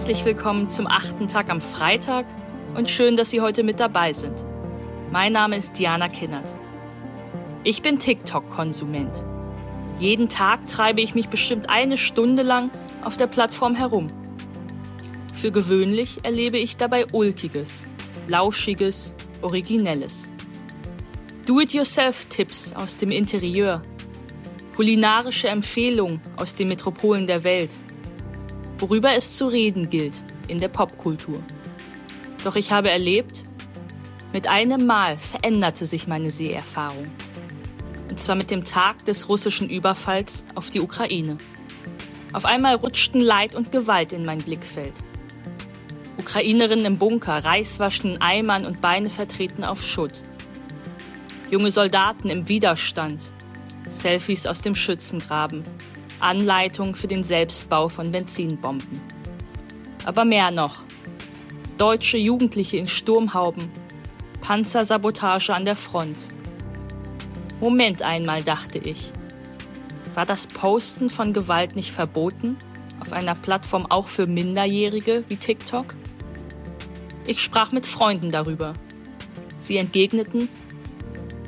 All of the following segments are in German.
Herzlich willkommen zum achten Tag am Freitag und schön, dass Sie heute mit dabei sind. Mein Name ist Diana Kinnert. Ich bin TikTok-Konsument. Jeden Tag treibe ich mich bestimmt eine Stunde lang auf der Plattform herum. Für gewöhnlich erlebe ich dabei Ulkiges, Lauschiges, Originelles. Do-it-yourself-Tipps aus dem Interieur, kulinarische Empfehlungen aus den Metropolen der Welt – worüber es zu reden gilt in der Popkultur. Doch ich habe erlebt, mit einem Mal veränderte sich meine Seherfahrung. Und zwar mit dem Tag des russischen Überfalls auf die Ukraine. Auf einmal rutschten Leid und Gewalt in mein Blickfeld. Ukrainerinnen im Bunker, Reiswaschen Eimern und Beine vertreten auf Schutt. Junge Soldaten im Widerstand, Selfies aus dem Schützengraben, Anleitung für den Selbstbau von Benzinbomben. Aber mehr noch. Deutsche Jugendliche in Sturmhauben, Panzersabotage an der Front. Moment einmal, dachte ich. War das Posten von Gewalt nicht verboten? Auf einer Plattform auch für Minderjährige wie TikTok? Ich sprach mit Freunden darüber. Sie entgegneten,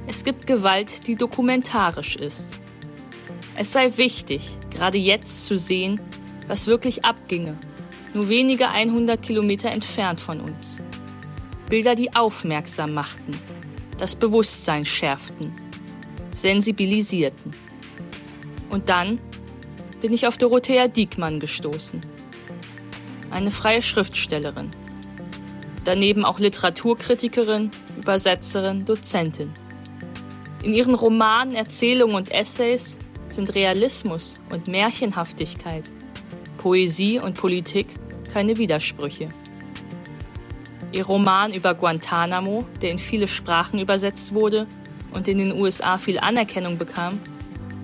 es gibt Gewalt, die dokumentarisch ist. Es sei wichtig, gerade jetzt zu sehen, was wirklich abginge, nur wenige 100 Kilometer entfernt von uns. Bilder, die aufmerksam machten, das Bewusstsein schärften, sensibilisierten. Und dann bin ich auf Dorothea Diekmann gestoßen. Eine freie Schriftstellerin. Daneben auch Literaturkritikerin, Übersetzerin, Dozentin. In ihren Romanen, Erzählungen und Essays sind Realismus und Märchenhaftigkeit, Poesie und Politik keine Widersprüche. Ihr Roman über Guantanamo, der in viele Sprachen übersetzt wurde und in den USA viel Anerkennung bekam,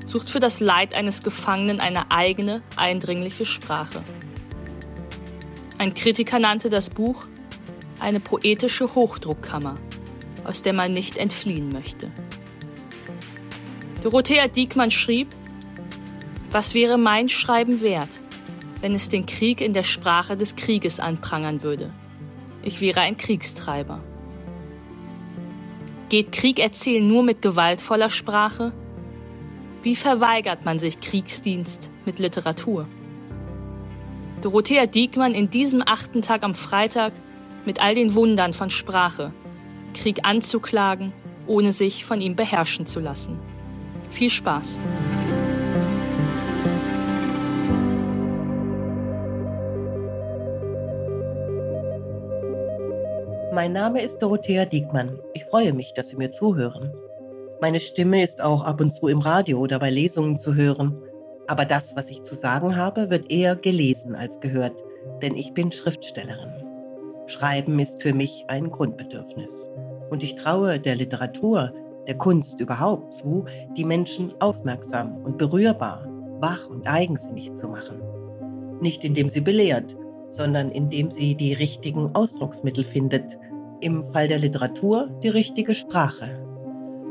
sucht für das Leid eines Gefangenen eine eigene, eindringliche Sprache. Ein Kritiker nannte das Buch eine poetische Hochdruckkammer, aus der man nicht entfliehen möchte. Dorothea Diekmann schrieb, was wäre mein Schreiben wert, wenn es den Krieg in der Sprache des Krieges anprangern würde? Ich wäre ein Kriegstreiber. Geht Krieg erzählen nur mit gewaltvoller Sprache? Wie verweigert man sich Kriegsdienst mit Literatur? Dorothea Diekmann in diesem achten Tag am Freitag mit all den Wundern von Sprache, Krieg anzuklagen, ohne sich von ihm beherrschen zu lassen. Viel Spaß! Mein Name ist Dorothea Diekmann. Ich freue mich, dass Sie mir zuhören. Meine Stimme ist auch ab und zu im Radio oder bei Lesungen zu hören. Aber das, was ich zu sagen habe, wird eher gelesen als gehört, denn ich bin Schriftstellerin. Schreiben ist für mich ein Grundbedürfnis. Und ich traue der Literatur, der Kunst überhaupt zu, die Menschen aufmerksam und berührbar, wach und eigensinnig zu machen. Nicht indem sie belehrt, sondern indem sie die richtigen Ausdrucksmittel findet, im Fall der Literatur die richtige Sprache.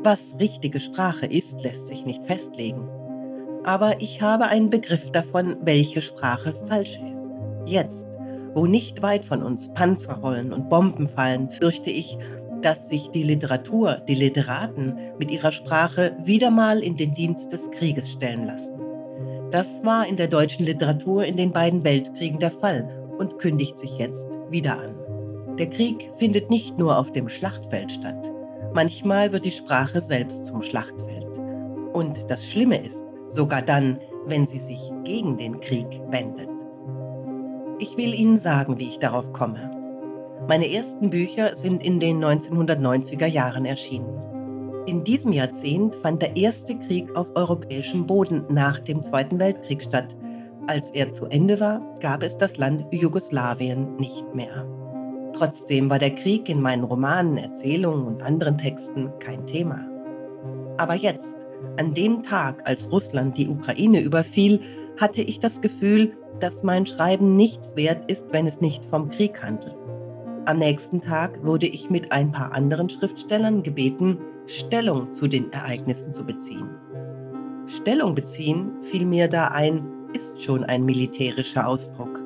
Was richtige Sprache ist, lässt sich nicht festlegen. Aber ich habe einen Begriff davon, welche Sprache falsch ist. Jetzt, wo nicht weit von uns Panzer rollen und Bomben fallen, fürchte ich, dass sich die Literatur, die Literaten mit ihrer Sprache wieder mal in den Dienst des Krieges stellen lassen. Das war in der deutschen Literatur in den beiden Weltkriegen der Fall und kündigt sich jetzt wieder an. Der Krieg findet nicht nur auf dem Schlachtfeld statt. Manchmal wird die Sprache selbst zum Schlachtfeld. Und das Schlimme ist, sogar dann, wenn sie sich gegen den Krieg wendet. Ich will Ihnen sagen, wie ich darauf komme. Meine ersten Bücher sind in den 1990er Jahren erschienen. In diesem Jahrzehnt fand der erste Krieg auf europäischem Boden nach dem Zweiten Weltkrieg statt, als er zu Ende war, gab es das Land Jugoslawien nicht mehr. Trotzdem war der Krieg in meinen Romanen, Erzählungen und anderen Texten kein Thema. Aber jetzt, an dem Tag, als Russland die Ukraine überfiel, hatte ich das Gefühl, dass mein Schreiben nichts wert ist, wenn es nicht vom Krieg handelt. Am nächsten Tag wurde ich mit ein paar anderen Schriftstellern gebeten, Stellung zu den Ereignissen zu beziehen. Stellung beziehen fiel mir da ein, ist schon ein militärischer Ausdruck.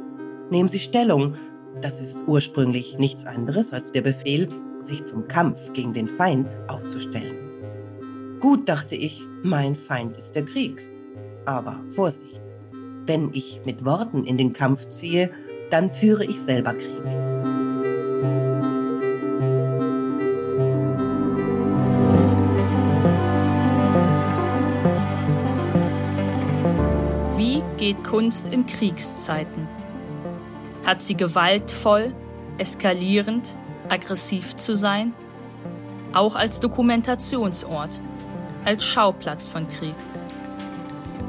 Nehmen Sie Stellung. Das ist ursprünglich nichts anderes als der Befehl, sich zum Kampf gegen den Feind aufzustellen. Gut, dachte ich, mein Feind ist der Krieg. Aber Vorsicht, wenn ich mit Worten in den Kampf ziehe, dann führe ich selber Krieg. Wie geht Kunst in Kriegszeiten? Hat sie gewaltvoll, eskalierend, aggressiv zu sein? Auch als Dokumentationsort, als Schauplatz von Krieg?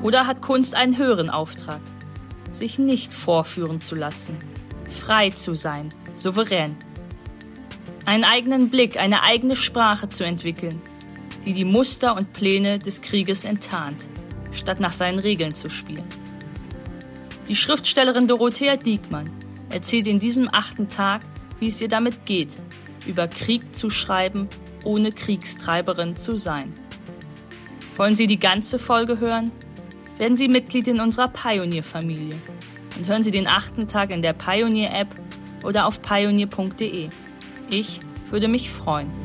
Oder hat Kunst einen höheren Auftrag? sich nicht vorführen zu lassen, frei zu sein, souverän. Einen eigenen Blick, eine eigene Sprache zu entwickeln, die die Muster und Pläne des Krieges enttarnt, statt nach seinen Regeln zu spielen. Die Schriftstellerin Dorothea Diekmann erzählt in diesem achten Tag, wie es ihr damit geht, über Krieg zu schreiben, ohne Kriegstreiberin zu sein. Wollen Sie die ganze Folge hören? Werden Sie Mitglied in unserer Pioneer-Familie und hören Sie den achten Tag in der Pioneer-App oder auf pioneer.de. Ich würde mich freuen.